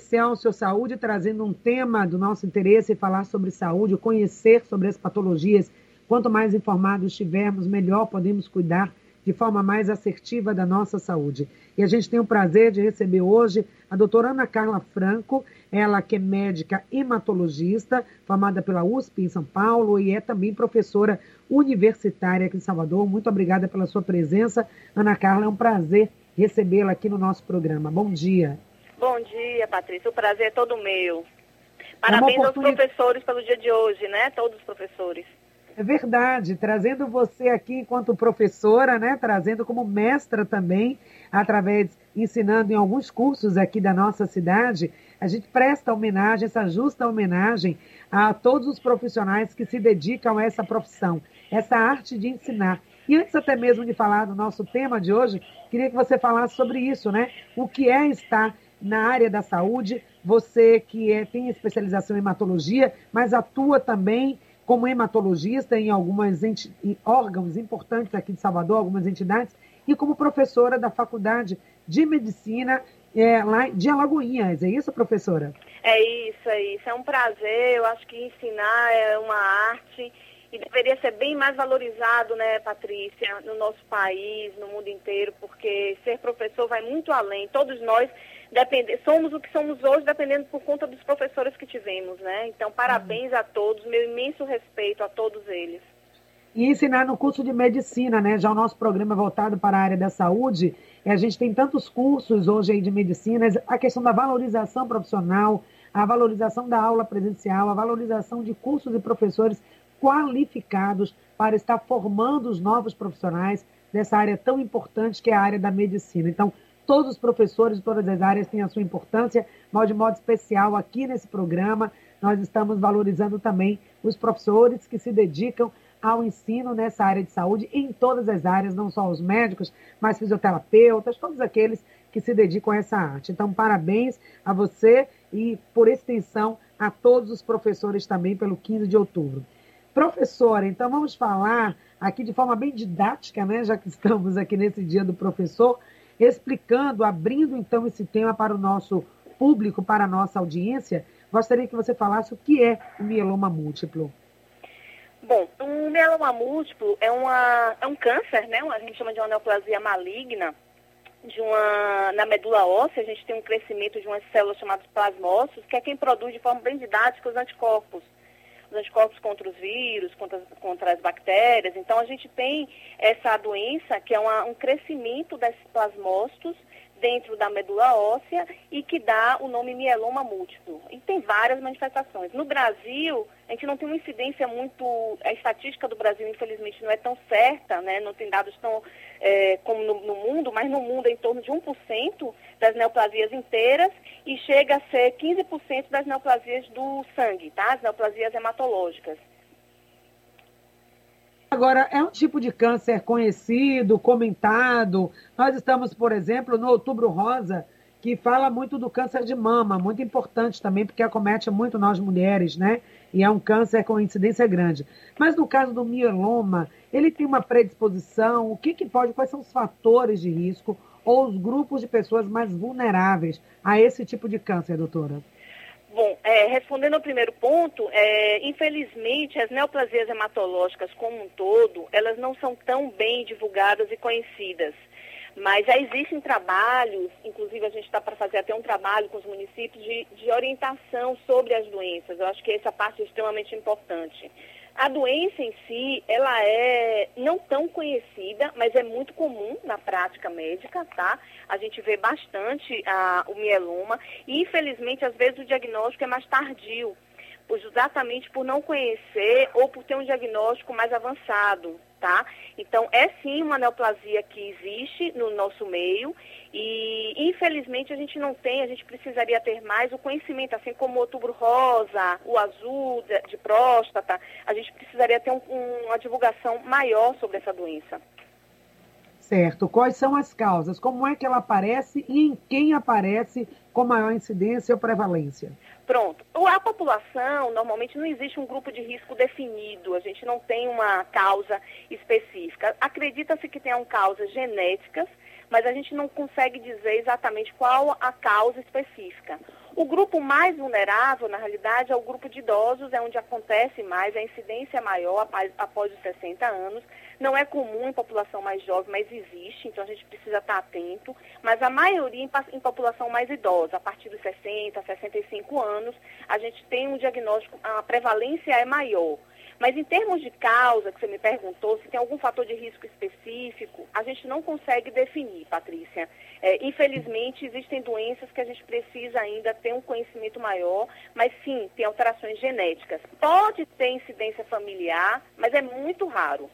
Seu Saúde, trazendo um tema do nosso interesse, falar sobre saúde, conhecer sobre as patologias. Quanto mais informados estivermos, melhor podemos cuidar de forma mais assertiva da nossa saúde. E a gente tem o prazer de receber hoje a doutora Ana Carla Franco, ela que é médica hematologista, formada pela USP em São Paulo e é também professora universitária aqui em Salvador. Muito obrigada pela sua presença. Ana Carla, é um prazer recebê-la aqui no nosso programa. Bom dia. Bom dia, Patrícia. O prazer é todo meu. Parabéns é oportunidade... aos professores pelo dia de hoje, né? Todos os professores. É verdade, trazendo você aqui enquanto professora, né? Trazendo como mestra também, através, ensinando em alguns cursos aqui da nossa cidade, a gente presta homenagem, essa justa homenagem a todos os profissionais que se dedicam a essa profissão, essa arte de ensinar. E antes até mesmo de falar do nosso tema de hoje, queria que você falasse sobre isso, né? O que é estar na área da saúde, você que é, tem especialização em hematologia, mas atua também como hematologista em algumas em órgãos importantes aqui de Salvador, algumas entidades, e como professora da Faculdade de Medicina é, lá de Alagoinhas. É isso, professora? É isso, é isso. É um prazer. Eu acho que ensinar é uma arte e deveria ser bem mais valorizado, né, Patrícia, no nosso país, no mundo inteiro, porque ser professor vai muito além. Todos nós somos o que somos hoje dependendo por conta dos professores que tivemos, né? Então, parabéns a todos, meu imenso respeito a todos eles. E ensinar no curso de medicina, né? Já o nosso programa é voltado para a área da saúde, e a gente tem tantos cursos hoje aí de medicina, a questão da valorização profissional, a valorização da aula presencial, a valorização de cursos e professores qualificados para estar formando os novos profissionais dessa área tão importante que é a área da medicina. Então, Todos os professores todas as áreas têm a sua importância, mas de modo especial aqui nesse programa, nós estamos valorizando também os professores que se dedicam ao ensino nessa área de saúde, em todas as áreas, não só os médicos, mas fisioterapeutas, todos aqueles que se dedicam a essa arte. Então, parabéns a você e, por extensão, a todos os professores também pelo 15 de outubro. Professora, então vamos falar aqui de forma bem didática, né, já que estamos aqui nesse dia do professor, explicando, abrindo então esse tema para o nosso público, para a nossa audiência, gostaria que você falasse o que é o mieloma múltiplo. Bom, o mieloma múltiplo é, uma, é um câncer, né? A gente chama de uma neoplasia maligna de uma, na medula óssea, a gente tem um crescimento de umas células chamadas plasmócitos, que é quem produz de forma bem didática os anticorpos os anticorpos contra os vírus, contra, contra as bactérias. Então, a gente tem essa doença que é uma, um crescimento desses plasmócitos dentro da medula óssea e que dá o nome mieloma múltiplo. E tem várias manifestações. No Brasil, a gente não tem uma incidência muito. A estatística do Brasil, infelizmente, não é tão certa, né? não tem dados tão é, como no, no, mundo, mas no mundo é em torno de 1% das neoplasias inteiras e chega a ser 15% das neoplasias do sangue, tá? As neoplasias hematológicas. Agora, é um tipo de câncer conhecido, comentado. Nós estamos, por exemplo, no Outubro Rosa, que fala muito do câncer de mama, muito importante também, porque acomete muito nós mulheres, né? E é um câncer com incidência grande. Mas no caso do mieloma, ele tem uma predisposição? O que, que pode, quais são os fatores de risco ou os grupos de pessoas mais vulneráveis a esse tipo de câncer, doutora? Bom, é, respondendo ao primeiro ponto, é, infelizmente as neoplasias hematológicas como um todo, elas não são tão bem divulgadas e conhecidas. Mas já existem trabalhos, inclusive a gente está para fazer até um trabalho com os municípios de, de orientação sobre as doenças. Eu acho que essa parte é extremamente importante. A doença em si, ela é não tão conhecida, mas é muito comum na prática médica, tá? A gente vê bastante ah, o mieloma e, infelizmente, às vezes o diagnóstico é mais tardio, exatamente por não conhecer ou por ter um diagnóstico mais avançado, tá? Então, é sim uma neoplasia que existe no nosso meio e, infelizmente, a gente não tem, a gente precisaria ter mais o conhecimento, assim como o outubro rosa, o azul de, próstata, a gente precisaria ter um, um, uma divulgação maior sobre essa doença. Certo. Quais são as causas? Como é que ela aparece e em quem aparece com maior incidência ou prevalência? Pronto. A população, normalmente, não existe um grupo de risco definido, a gente não tem uma causa específica. Acredita-se que tenham causas genéticas, mas a gente não consegue dizer exatamente qual a causa específica. O grupo mais vulnerável, na realidade, é o grupo de idosos, é onde acontece mais, a incidência é maior após, os 60 anos. Não é comum em população mais jovem, mas existe, então a gente precisa estar atento. Mas a maioria em população mais idosa, a partir dos 60, 65 anos, a gente tem um diagnóstico, a prevalência é maior. Mas em termos de causa, que você me perguntou, se tem algum fator de risco específico, a gente não consegue definir, Patrícia. É, infelizmente, existem doenças que a gente precisa ainda ter um conhecimento maior, mas sim, tem alterações genéticas. Pode ter incidência familiar, mas é muito raro.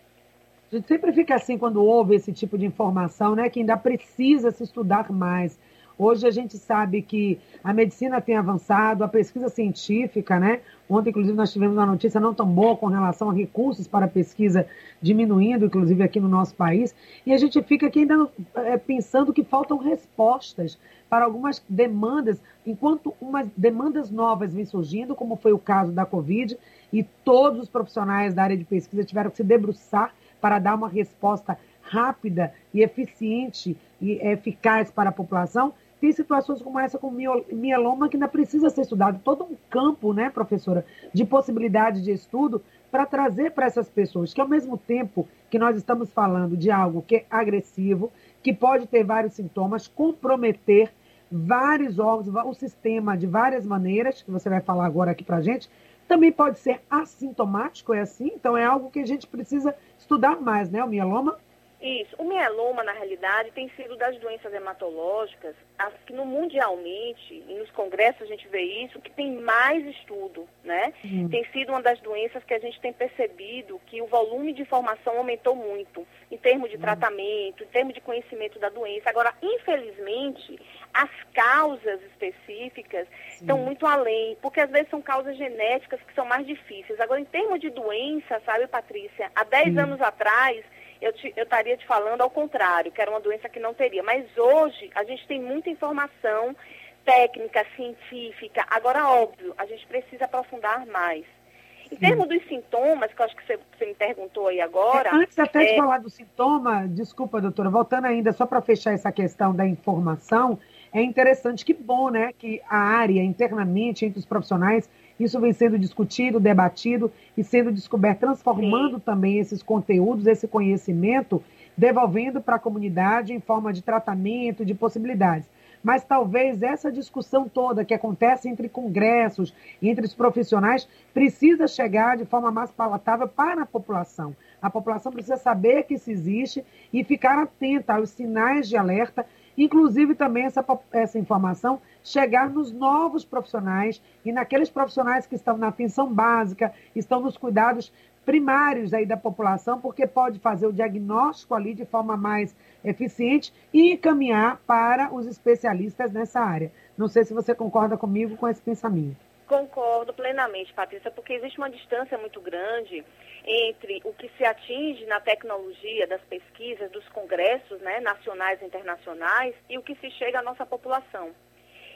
A gente sempre fica assim quando ouve esse tipo de informação, né? Que ainda precisa se estudar mais. Hoje a gente sabe que a medicina tem avançado, a pesquisa científica, né? Ontem, inclusive, nós tivemos uma notícia não tão boa com relação a recursos para pesquisa diminuindo, inclusive aqui no nosso país, e a gente fica aqui ainda é, pensando que faltam respostas para algumas demandas, enquanto umas demandas novas vêm surgindo, como foi o caso da Covid, e todos os profissionais da área de pesquisa tiveram que se debruçar para dar uma resposta rápida e eficiente e eficaz para a população, tem situações como essa com mieloma que ainda precisa ser estudado. Todo um campo, né, professora, de possibilidade de estudo para trazer para essas pessoas que, ao mesmo tempo que nós estamos falando de algo que é agressivo, que pode ter vários sintomas, comprometer vários órgãos, o sistema de várias maneiras, que você vai falar agora aqui para gente, também pode ser assintomático, é assim? Então é algo que a gente precisa estudar mais, né, o mieloma? Isso. O mieloma, na realidade, tem sido das doenças hematológicas, as que no mundialmente, e nos congressos a gente vê isso, que tem mais estudo, né? Uhum. Tem sido uma das doenças que a gente tem percebido que o volume de informação aumentou muito, em termos de uhum. tratamento, em termos de conhecimento da doença. Agora, infelizmente, as causas específicas Sim. estão muito além, porque às vezes são causas genéticas que são mais difíceis. Agora, em termos de doença, sabe, Patrícia, há 10 anos atrás eu, te, eu estaria te falando ao contrário, que era uma doença que não teria. Mas hoje a gente tem muita informação técnica, científica. Agora, óbvio, a gente precisa aprofundar mais. Em termos dos sintomas, que eu acho que você, você me perguntou aí agora. Antes até é... de falar do sintoma, desculpa, doutora, voltando ainda, só para fechar essa questão da informação, é interessante, que bom, né, que a área internamente entre os profissionais isso vem sendo discutido, debatido e sendo descoberto, transformando Sim. também esses conteúdos, esse conhecimento, devolvendo para a comunidade em forma de tratamento, de possibilidades. Mas talvez essa discussão toda que acontece entre congressos, entre os profissionais, precisa chegar de forma mais palatável para a população. A população precisa saber que isso existe e ficar atenta aos sinais de alerta inclusive também essa, essa informação chegar nos novos profissionais e naqueles profissionais que estão na atenção básica, estão nos cuidados primários aí da população, porque pode fazer o diagnóstico ali de forma mais eficiente e encaminhar para os especialistas nessa área. Não sei se você concorda comigo com esse pensamento. Concordo plenamente, Patrícia, porque existe uma distância muito grande entre o que se atinge na tecnologia das pesquisas, dos congressos né, nacionais e internacionais e o que se chega à nossa população.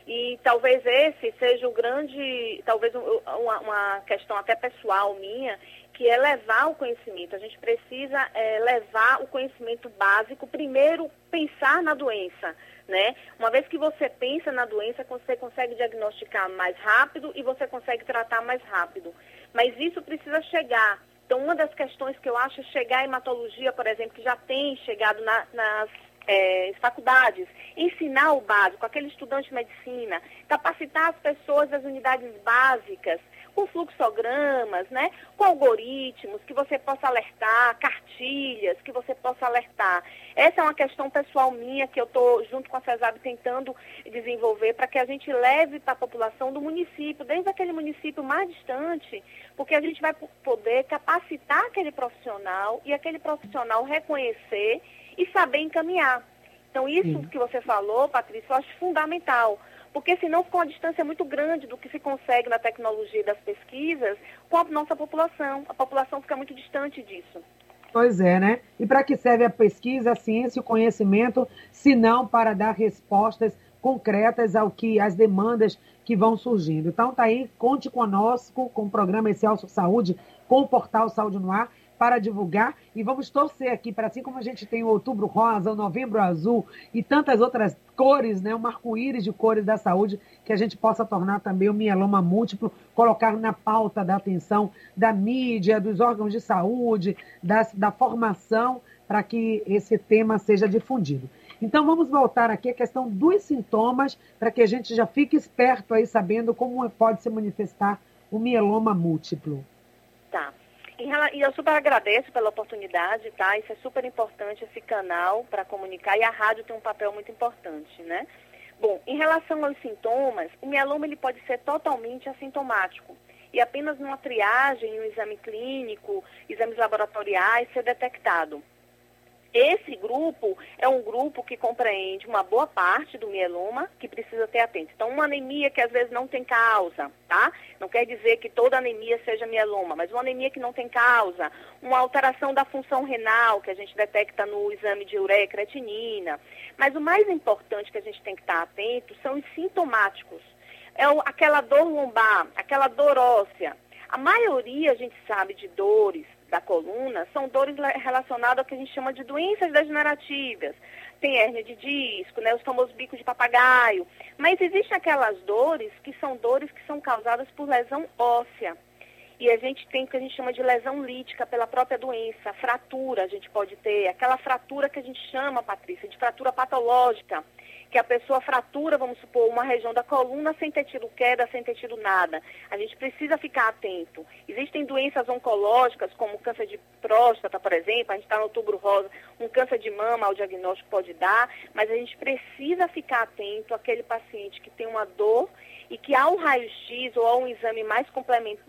E talvez esse seja o grande, talvez uma, uma questão até pessoal minha, que é levar o conhecimento. A gente precisa é, levar o conhecimento básico, primeiro pensar na doença né? Uma vez que você pensa na doença, você consegue diagnosticar mais rápido e você consegue tratar mais rápido. Mas isso precisa chegar. Então, uma das questões que eu acho é chegar à hematologia, por exemplo, que já tem chegado na, nas é, faculdades, ensinar o básico, aquele estudante de medicina, capacitar as pessoas das unidades básicas, com fluxogramas, né, com algoritmos que você possa alertar, cartilhas que você possa alertar. Essa é uma questão pessoal minha que eu estou, junto com a CESAB, tentando desenvolver para que a gente leve para a população do município, desde aquele município mais distante, porque a gente vai poder capacitar aquele profissional e aquele profissional reconhecer e saber encaminhar. Então, isso Sim. que você falou, Patrícia, eu acho fundamental porque senão fica uma distância muito grande do que se consegue na tecnologia das pesquisas com a nossa população. A população fica muito distante disso. Pois é, né? E para que serve a pesquisa, a ciência e o conhecimento, se não para dar respostas concretas ao que as demandas que vão surgindo. Então tá aí, conte conosco com o programa Excelso Saúde, com o portal Saúde no Ar, para divulgar e vamos torcer aqui para assim como a gente tem o outubro rosa, o novembro azul e tantas outras cores, né, um arco-íris de cores da saúde, que a gente possa tornar também o mieloma múltiplo, colocar na pauta da atenção da mídia, dos órgãos de saúde, da, da formação, para que esse tema seja difundido. Então vamos voltar aqui à questão dos sintomas, para que a gente já fique esperto aí sabendo como pode se manifestar o mieloma múltiplo. Tá. E eu super agradeço pela oportunidade, tá? Isso é super importante, esse canal para comunicar, e a rádio tem um papel muito importante, né? Bom, em relação aos sintomas, o mieloma ele pode ser totalmente assintomático e apenas numa triagem, um exame clínico, exames laboratoriais ser detectado. Esse grupo é um grupo que compreende uma boa parte do mieloma que precisa ter atento. Então, uma anemia que às vezes não tem causa, tá? Não quer dizer que toda anemia seja mieloma, mas uma anemia que não tem causa, uma alteração da função renal que a gente detecta no exame de ureia e creatinina. Mas o mais importante que a gente tem que estar atento são os sintomáticos. É aquela dor lombar, aquela dor óssea. A maioria, a gente sabe, de dores da coluna são dores relacionadas ao que a gente chama de doenças degenerativas. Tem hérnia de disco, né, os famosos bicos de papagaio. Mas existem aquelas dores que são dores que são causadas por lesão óssea. E a gente tem o que a gente chama de lesão lítica pela própria doença, fratura a gente pode ter, aquela fratura que a gente chama, Patrícia, de fratura patológica que a pessoa fratura, vamos supor, uma região da coluna sem ter tido queda, sem ter tido nada. A gente precisa ficar atento. Existem doenças oncológicas, como câncer de próstata, por exemplo, a gente está no outubro rosa, um câncer de mama, o diagnóstico pode dar, mas a gente precisa ficar atento àquele paciente que tem uma dor e que ao raio-x ou a um exame mais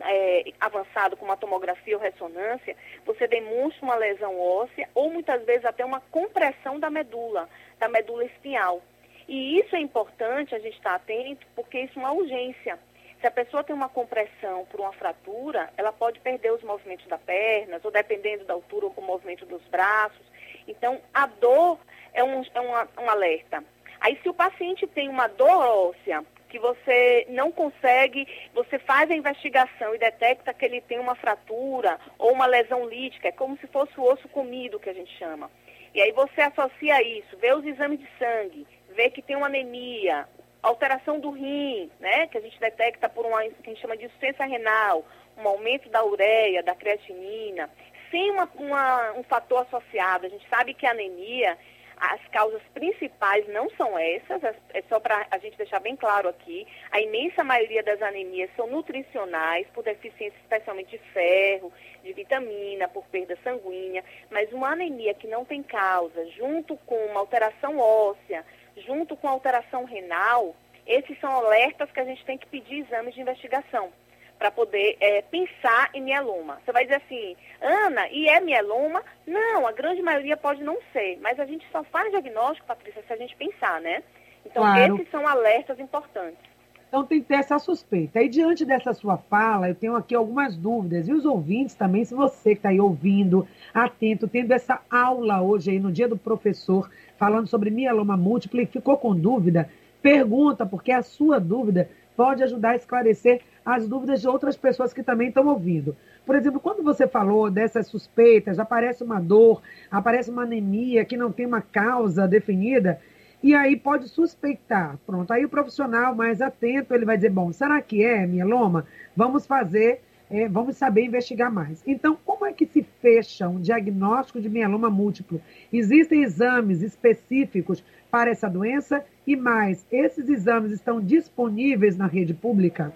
é, avançado, como a tomografia ou ressonância, você demonstra uma lesão óssea ou muitas vezes até uma compressão da medula, da medula espinhal. E isso é importante a gente estar atento, porque isso é uma urgência. Se a pessoa tem uma compressão por uma fratura, ela pode perder os movimentos das pernas, ou dependendo da altura, o movimento dos braços. Então, a dor é um, é um alerta. Aí, se o paciente tem uma dor óssea, que você não consegue, você faz a investigação e detecta que ele tem uma fratura ou uma lesão lítica, é como se fosse o osso comido, que a gente chama. E aí você associa isso, vê os exames de sangue, vê que tem uma anemia, alteração do rim, né, que a gente detecta por uma que a gente chama de insuficiência renal, um aumento da ureia, da creatinina, sem uma, uma, um fator associado. A gente sabe que a anemia, as causas principais não são essas, é, só para a gente deixar bem claro aqui. A imensa maioria das anemias são nutricionais, por deficiência especialmente de ferro, de vitamina, por perda sanguínea, mas uma anemia que não tem causa, junto com uma alteração óssea, junto com alteração renal, esses são alertas que a gente tem que pedir exames de investigação para poder é, pensar em mieloma. Você vai dizer assim, Ana, e é mieloma? Não, a grande maioria pode não ser, mas a gente só faz diagnóstico, Patrícia, se a gente pensar, né? Então, claro. esses são alertas importantes. Então, tem que ter essa suspeita. E diante dessa sua fala, eu tenho aqui algumas dúvidas. E os ouvintes também, se você que está aí ouvindo, atento, tendo essa aula hoje aí no dia do professor, falando sobre mieloma múltiplo e ficou com dúvida, pergunta, porque a sua dúvida pode ajudar a esclarecer as dúvidas de outras pessoas que também estão ouvindo. Por exemplo, quando você falou dessas suspeitas, aparece uma dor, aparece uma anemia que não tem uma causa definida, e aí pode suspeitar. Pronto, aí o profissional mais atento, ele vai dizer, bom, será que é mieloma? Vamos fazer é, vamos saber investigar mais. Então, como é que se fecha um diagnóstico de mieloma múltiplo? Existem exames específicos para essa doença e mais, esses exames estão disponíveis na rede pública?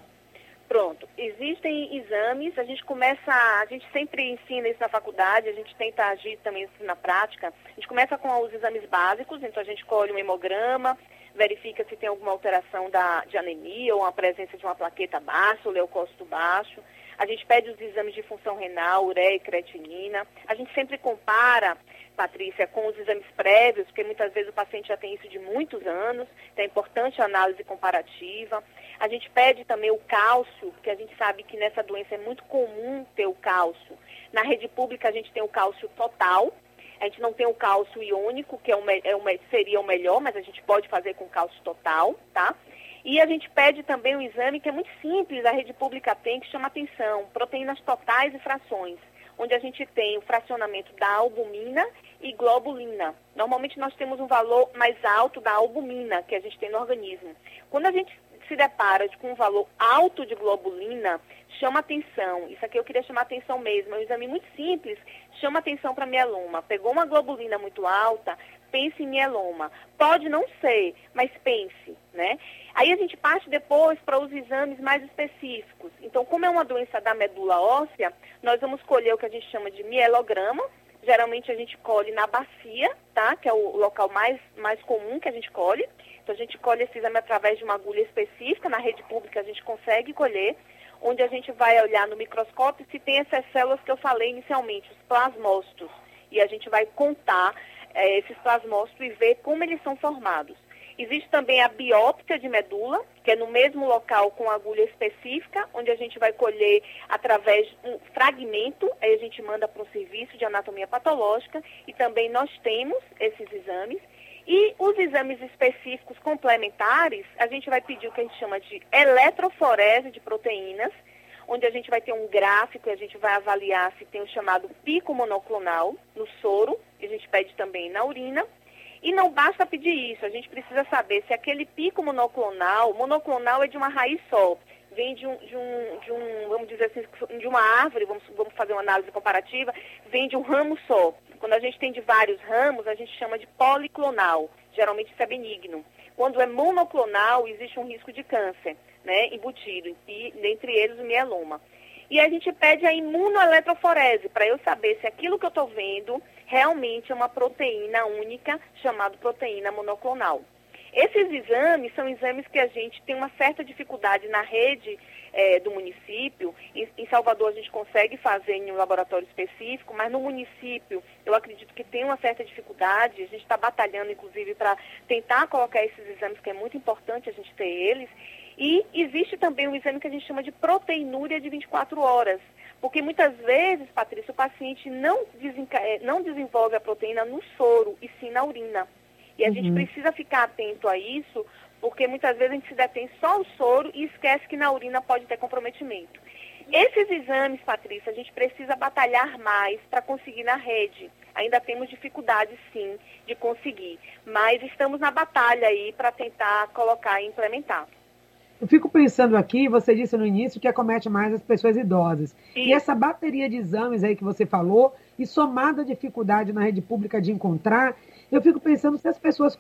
Pronto, existem exames, a gente começa, a gente sempre ensina isso na faculdade, a gente tenta agir também isso na prática. A gente começa com os exames básicos, então a gente colhe um hemograma, verifica se tem alguma alteração da, de anemia ou a presença de uma plaqueta baixa, ou leucócito baixo. A gente pede os exames de função renal, ureia e creatinina. A gente sempre compara, Patrícia, com os exames prévios, porque muitas vezes o paciente já tem isso de muitos anos, então é importante a análise comparativa. A gente pede também o cálcio, porque a gente sabe que nessa doença é muito comum ter o cálcio. Na rede pública a gente tem o cálcio total, a gente não tem o cálcio iônico, que é é seria o melhor, mas a gente pode fazer com cálcio total, tá? E a gente pede também um exame que é muito simples, a rede pública tem, que chama atenção, proteínas totais e frações. Onde a gente tem o fracionamento da albumina e globulina. Normalmente nós temos um valor mais alto da albumina que a gente tem no organismo. Quando a gente se depara com um valor alto de globulina, chama atenção. Isso aqui eu queria chamar atenção mesmo. É um exame muito simples, chama atenção para mieloma. Pegou uma globulina muito alta, pense em mieloma. Pode não ser, mas pense, né? Aí a gente parte depois para os exames mais específicos. Então, como é uma doença da medula óssea, nós vamos colher o que a gente chama de mielograma. Geralmente a gente colhe na bacia, tá? Que é o local mais, mais comum que a gente colhe. Então, a gente colhe esse exame através de uma agulha específica. Na rede pública a gente consegue colher onde a gente vai olhar no microscópio se tem essas células que eu falei inicialmente, os plasmócitos. E a gente vai contar é, esses plasmócitos e ver como eles são formados. Existe também a biópsia de medula, que é no mesmo local com agulha específica, onde a gente vai colher através de um fragmento, aí a gente manda para um serviço de anatomia patológica e também nós temos esses exames. E os exames específicos complementares, a gente vai pedir o que a gente chama de eletroforese de proteínas, onde a gente vai ter um gráfico e a gente vai avaliar se tem o chamado pico monoclonal no soro, e a gente pede também na urina. E não basta pedir isso, a gente precisa saber se aquele pico monoclonal, monoclonal é de uma raiz só, vem de um, de um, de um vamos dizer assim, de uma árvore, vamos, vamos fazer uma análise comparativa, vem de um ramo só. Quando a gente tem de vários ramos, a gente chama de policlonal. Geralmente isso é benigno. Quando é monoclonal, existe um risco de câncer, né, embutido, e dentre eles o mieloma. E a gente pede a imunoeletroforese para eu saber se aquilo que eu estou vendo realmente é uma proteína única chamada proteína monoclonal. Esses exames são exames que a gente tem uma certa dificuldade na rede é, do município. Em, em, Salvador a gente consegue fazer em um laboratório específico, mas no município eu acredito que tem uma certa dificuldade. A gente está batalhando, inclusive, para tentar colocar esses exames, que é muito importante a gente ter eles. E existe também um exame que a gente chama de proteinúria de 24 horas. Porque muitas vezes, Patrícia, o paciente não, é, não desenvolve a proteína no soro, e sim na urina. E a uhum. gente precisa ficar atento a isso, porque muitas vezes a gente se detém só ao soro e esquece que na urina pode ter comprometimento. Esses exames, Patrícia, a gente precisa batalhar mais para conseguir na rede. Ainda temos dificuldade, sim, de conseguir. Mas estamos na batalha aí para tentar colocar e implementar. Eu fico pensando aqui, você disse no início que acomete mais as pessoas idosas. E essa bateria de exames aí que você falou, e somada a dificuldade na rede pública de encontrar, eu fico pensando se as pessoas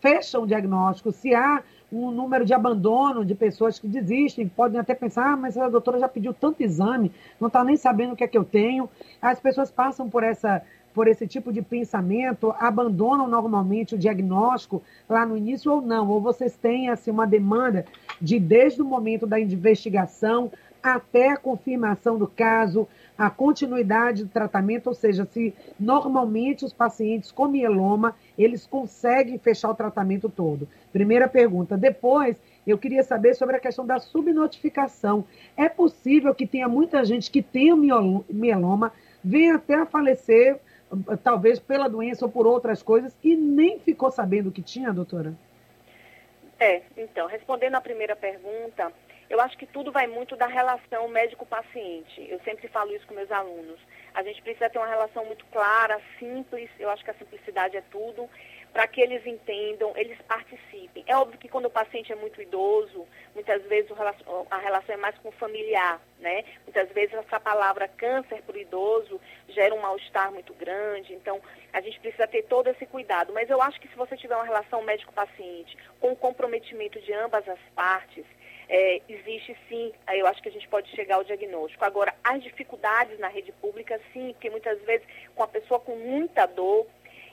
fecham o diagnóstico, se há um número de abandono de pessoas que desistem, podem até pensar, ah, mas a doutora já pediu tanto exame, não está nem sabendo o que é que eu tenho. As pessoas passam por essa por esse tipo de pensamento, abandonam normalmente o diagnóstico lá no início ou não? Ou vocês têm assim, uma demanda de, desde o momento da investigação até a confirmação do caso, a continuidade do tratamento, ou seja, se normalmente os pacientes com mieloma, eles conseguem fechar o tratamento todo. Primeira pergunta. Depois, eu queria saber sobre a questão da subnotificação. É possível que tenha muita gente que tenha mieloma, venha até a falecer, talvez pela doença ou por outras coisas, e nem ficou sabendo que tinha, doutora? É, então, respondendo à primeira pergunta, eu acho que tudo vai muito da relação médico-paciente. Eu sempre falo isso com meus alunos. A gente precisa ter uma relação muito clara, simples. Eu acho que a simplicidade é tudo para que eles entendam, eles participem. É óbvio que quando o paciente é muito idoso, muitas vezes a relação é mais com o familiar, né? Muitas vezes essa palavra câncer para o idoso gera um mal-estar muito grande, então a gente precisa ter todo esse cuidado. Mas eu acho que se você tiver uma relação médico-paciente com o comprometimento de ambas as partes, é, existe sim, eu acho que a gente pode chegar ao diagnóstico. Agora, as dificuldades na rede pública, sim, porque muitas vezes com a pessoa com muita dor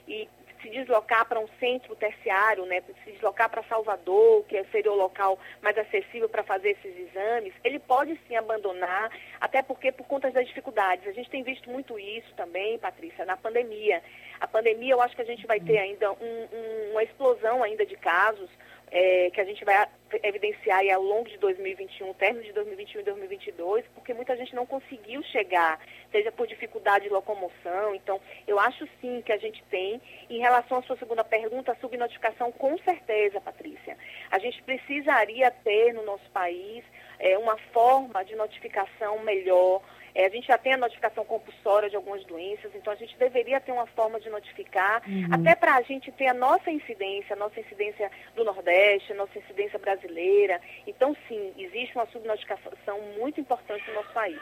e se deslocar para um centro terciário, né, se deslocar para Salvador, que seria o local mais acessível para fazer esses exames, ele pode sim abandonar, até porque por conta das dificuldades. A gente tem visto muito isso também, Patrícia, na pandemia. A pandemia, eu acho que a gente vai ter ainda um, um, uma explosão ainda de casos, é, que a gente vai evidenciar ao longo de 2021, término de 2021 e 2022, porque muita gente não conseguiu chegar, seja por dificuldade de locomoção. Então, eu acho sim que a gente tem. Em relação à sua segunda pergunta, a subnotificação, com certeza, Patrícia. A gente precisaria ter no nosso país é, uma forma de notificação melhor, é, a gente já tem a notificação compulsória de algumas doenças, então a gente deveria ter uma forma de notificar, uhum. até para a gente ter a nossa incidência, a nossa incidência do Nordeste, a nossa incidência brasileira. Então, sim, existe uma subnotificação muito importante no nosso país.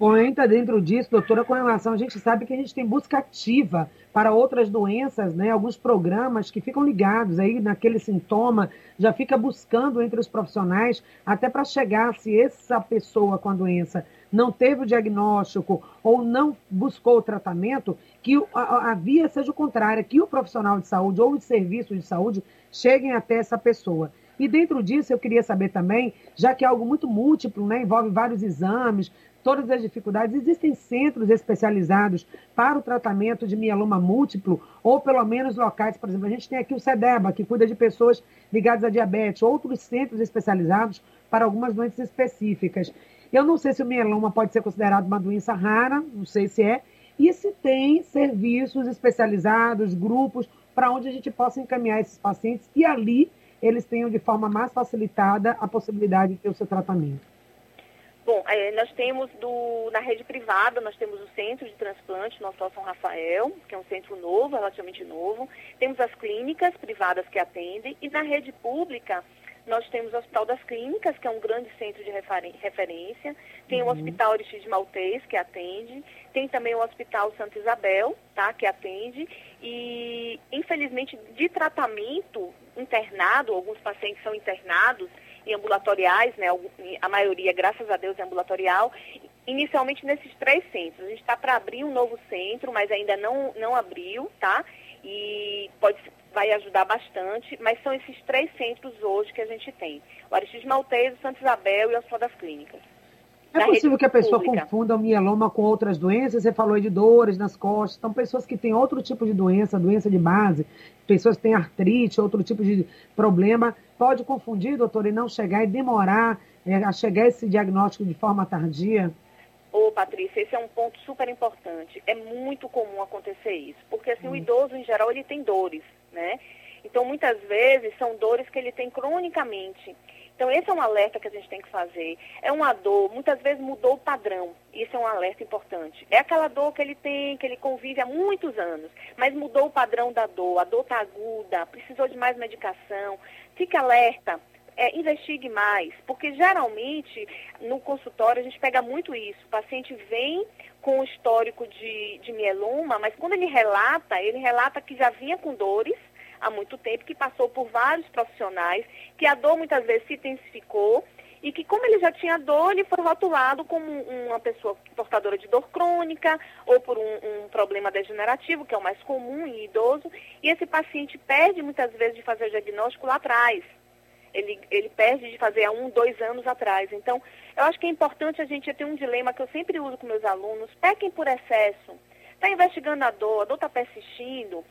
Entra dentro disso, doutora, com relação, a gente sabe que a gente tem busca ativa para outras doenças, né? Alguns programas que ficam ligados aí naquele sintoma, já fica buscando entre os profissionais, até para chegar se essa pessoa com a doença não teve o diagnóstico ou não buscou o tratamento, que a, a via seja o contrário, que o profissional de saúde ou os serviços de saúde cheguem até essa pessoa. E dentro disso, eu queria saber também, já que é algo muito múltiplo, né, envolve vários exames, todas as dificuldades, existem centros especializados para o tratamento de mieloma múltiplo, ou pelo menos locais, por exemplo, a gente tem aqui o SEDEBA, que cuida de pessoas ligadas a diabetes, outros centros especializados para algumas doenças específicas. Eu não sei se o mieloma pode ser considerado uma doença rara, não sei se é, e se tem serviços especializados, grupos, para onde a gente possa encaminhar esses pacientes e ali eles tenham de forma mais facilitada a possibilidade de ter o seu tratamento. Bom, é, nós temos do, na rede privada, nós temos o centro de transplante no Hospital São Rafael, que é um centro novo, relativamente novo. Temos as clínicas privadas que atendem e na rede pública nós temos o Hospital das Clínicas, que é um grande centro de referência. Tem uhum. o Hospital Aristide Maltês, que atende. Tem também o Hospital Santa Isabel, tá, que atende. E, infelizmente, de tratamento internado, alguns pacientes são internados em ambulatoriais, né, a maioria, graças a Deus, é ambulatorial, inicialmente nesses três centros. A gente está para abrir um novo centro, mas ainda não, não abriu, tá? E pode, vai ajudar bastante, mas são esses três centros hoje que a gente tem. O Aristides Maltese, Santa Isabel e o Hospital das Clínicas. É possível que a pessoa pública. confunda o mieloma com outras doenças? Você falou de dores nas costas. Então, pessoas que têm outro tipo de doença, doença de base, pessoas que têm artrite, outro tipo de problema, pode confundir, doutor, e não chegar e demorar é, a chegar a esse diagnóstico de forma tardia? Ô, Patrícia, esse é um ponto super importante. É muito comum acontecer isso, porque assim, hum. o idoso, em geral, ele tem dores, né? Então, muitas vezes, são dores que ele tem cronicamente. Então, esse é um alerta que a gente tem que fazer. É uma dor, muitas vezes mudou o padrão. Isso é um alerta importante. É aquela dor que ele tem, que ele convive há muitos anos, mas mudou o padrão da dor, a dor está aguda, precisou de mais medicação. Fique alerta, é, investigue mais, porque geralmente no consultório a gente pega muito isso. O paciente vem com o histórico de, de mieloma, mas quando ele relata, ele relata que já vinha com dores há muito tempo, que passou por vários profissionais, que a dor muitas vezes se intensificou e que como ele já tinha dor, ele foi rotulado como uma pessoa portadora de dor crônica ou por um, um, problema degenerativo, que é o mais comum em idoso, e esse paciente perde muitas vezes de fazer o diagnóstico lá atrás ele, ele perde de fazer há um, dois anos atrás. Então, eu acho que é importante a gente ter um dilema que eu sempre uso com meus alunos, pequem por excesso. Está investigando a dor, a dor está persistindo,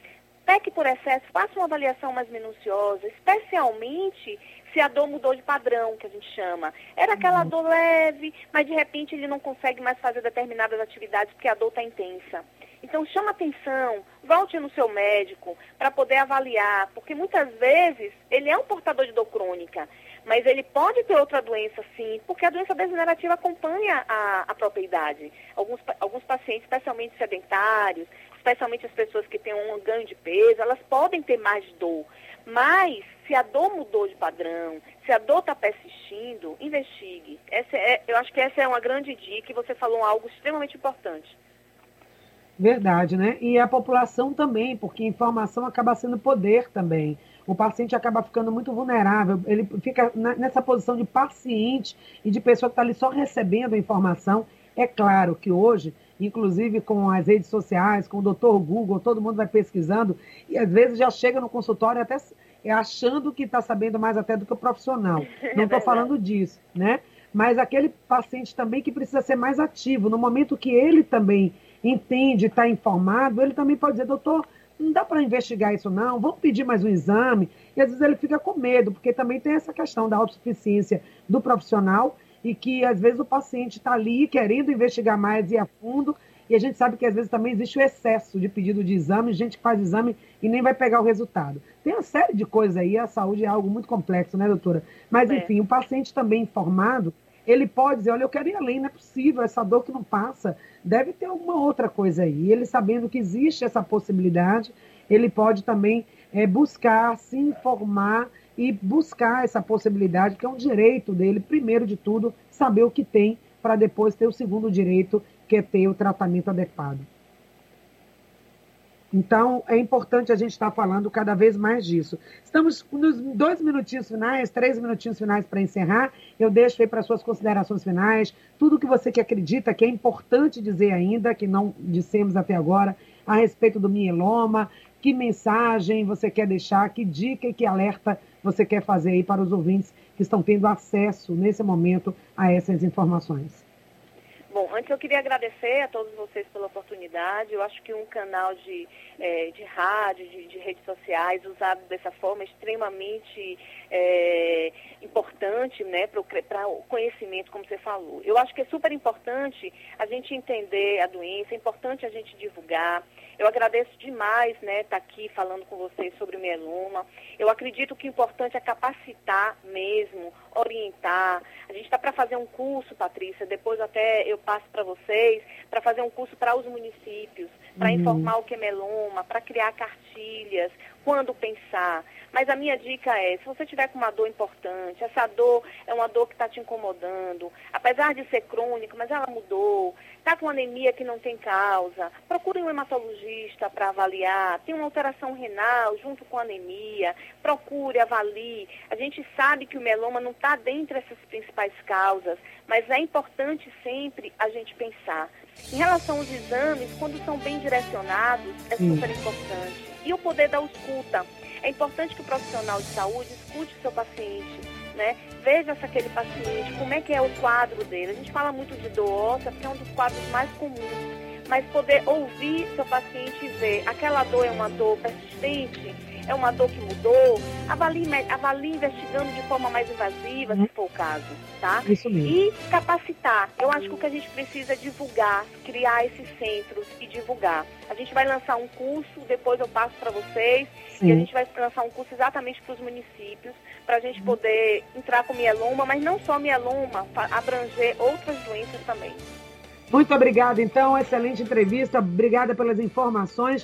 peque por excesso, faça uma avaliação mais minuciosa, especialmente se a dor mudou de padrão, que a gente chama. Era aquela uhum. dor leve, mas de repente ele não consegue mais fazer determinadas atividades porque a dor está intensa. Então chama atenção, volte no seu médico para poder avaliar, porque muitas vezes ele é um portador de dor crônica, mas ele pode ter outra doença sim, porque a doença degenerativa acompanha a, a própria idade. Alguns, alguns pacientes, especialmente sedentários, especialmente as pessoas que têm um ganho de peso, elas podem ter mais dor. Mas se a dor mudou de padrão, se a dor está persistindo, investigue. É, eu acho que essa é uma grande dica e você falou algo extremamente importante. Verdade, né? E a população também, porque informação acaba sendo poder também. O paciente acaba ficando muito vulnerável, ele fica nessa posição de paciente e de pessoa que está ali só recebendo a informação. É claro que hoje, inclusive com as redes sociais, com o doutor Google, todo mundo vai pesquisando e às vezes já chega no consultório até achando que está sabendo mais até do que o profissional. Não estou falando disso, né? Mas aquele paciente também que precisa ser mais ativo, no momento que ele também entende, está informado, ele também pode dizer, doutor, não dá para investigar isso não, vamos pedir mais um exame. E às vezes ele fica com medo, porque também tem essa questão da autossuficiência do profissional e que às vezes o paciente está ali querendo investigar mais e a fundo, e a gente sabe que às vezes também existe o excesso de pedido de exame, gente que faz exame e nem vai pegar o resultado. Tem uma série de coisas aí, a saúde é algo muito complexo, né, doutora? Mas, é. enfim, o paciente também informado, ele pode dizer, olha, eu quero ir além, não é possível, essa dor que não passa, deve ter alguma outra coisa aí. Ele sabendo que existe essa possibilidade, ele pode também é, buscar, se informar e buscar essa possibilidade, que é um direito dele, primeiro de tudo, saber o que tem, para depois ter o segundo direito, que é ter o tratamento adequado. Então, é importante a gente estar falando cada vez mais disso. Estamos nos dois minutinhos finais, três minutinhos finais para encerrar. Eu deixo aí para suas considerações finais, tudo que você que acredita que é importante dizer ainda, que não dissemos até agora, a respeito do mieloma, que mensagem você quer deixar, que dica e que alerta você quer fazer aí para os ouvintes que estão tendo acesso nesse momento a essas informações. Bom, antes eu queria agradecer a todos vocês pela oportunidade. Eu acho que um canal de, é, de rádio, de, de, redes sociais, usado dessa forma, é extremamente é, importante né, para o conhecimento, como você falou. Eu acho que é super importante a gente entender a doença, é importante a gente divulgar. Eu agradeço demais né, estar tá aqui falando com vocês sobre o mieloma. Eu acredito que o importante é capacitar mesmo, orientar. A gente está para fazer um curso, Patrícia, depois até eu passo para vocês, para fazer um curso para os municípios, para uhum. informar o que é meloma, para criar quando pensar. Mas a minha dica é, se você tiver com uma dor importante, essa dor é uma dor que está te incomodando, apesar de ser crônica, mas ela mudou, está com anemia que não tem causa, procure um hematologista para avaliar, tem uma alteração renal junto com anemia, procure, avalie. A gente sabe que o meloma não está dentro dessas principais causas, mas é importante sempre a gente pensar. Em relação aos exames, quando são bem direcionados, é super importante. E o poder da escuta. É importante que o profissional de saúde escute o seu paciente, né? Veja se aquele paciente, como é que é o quadro dele. A gente fala muito de dor óssea porque é um dos quadros mais comuns. Mas poder ouvir seu paciente e ver aquela dor é uma dor persistente, é uma dor que mudou, avalie, avalie investigando de forma mais invasiva, se for o caso, tá? Isso mesmo. E capacitar. Eu acho que o que a gente precisa é divulgar, criar esses centros e divulgar. A gente vai lançar um curso, depois eu passo para vocês, Sim. e a gente vai lançar um curso exatamente para os municípios, para a gente poder entrar com mieloma, mas não só mieloma, abranger outras doenças também. Muito obrigada, então, excelente entrevista, obrigada pelas informações.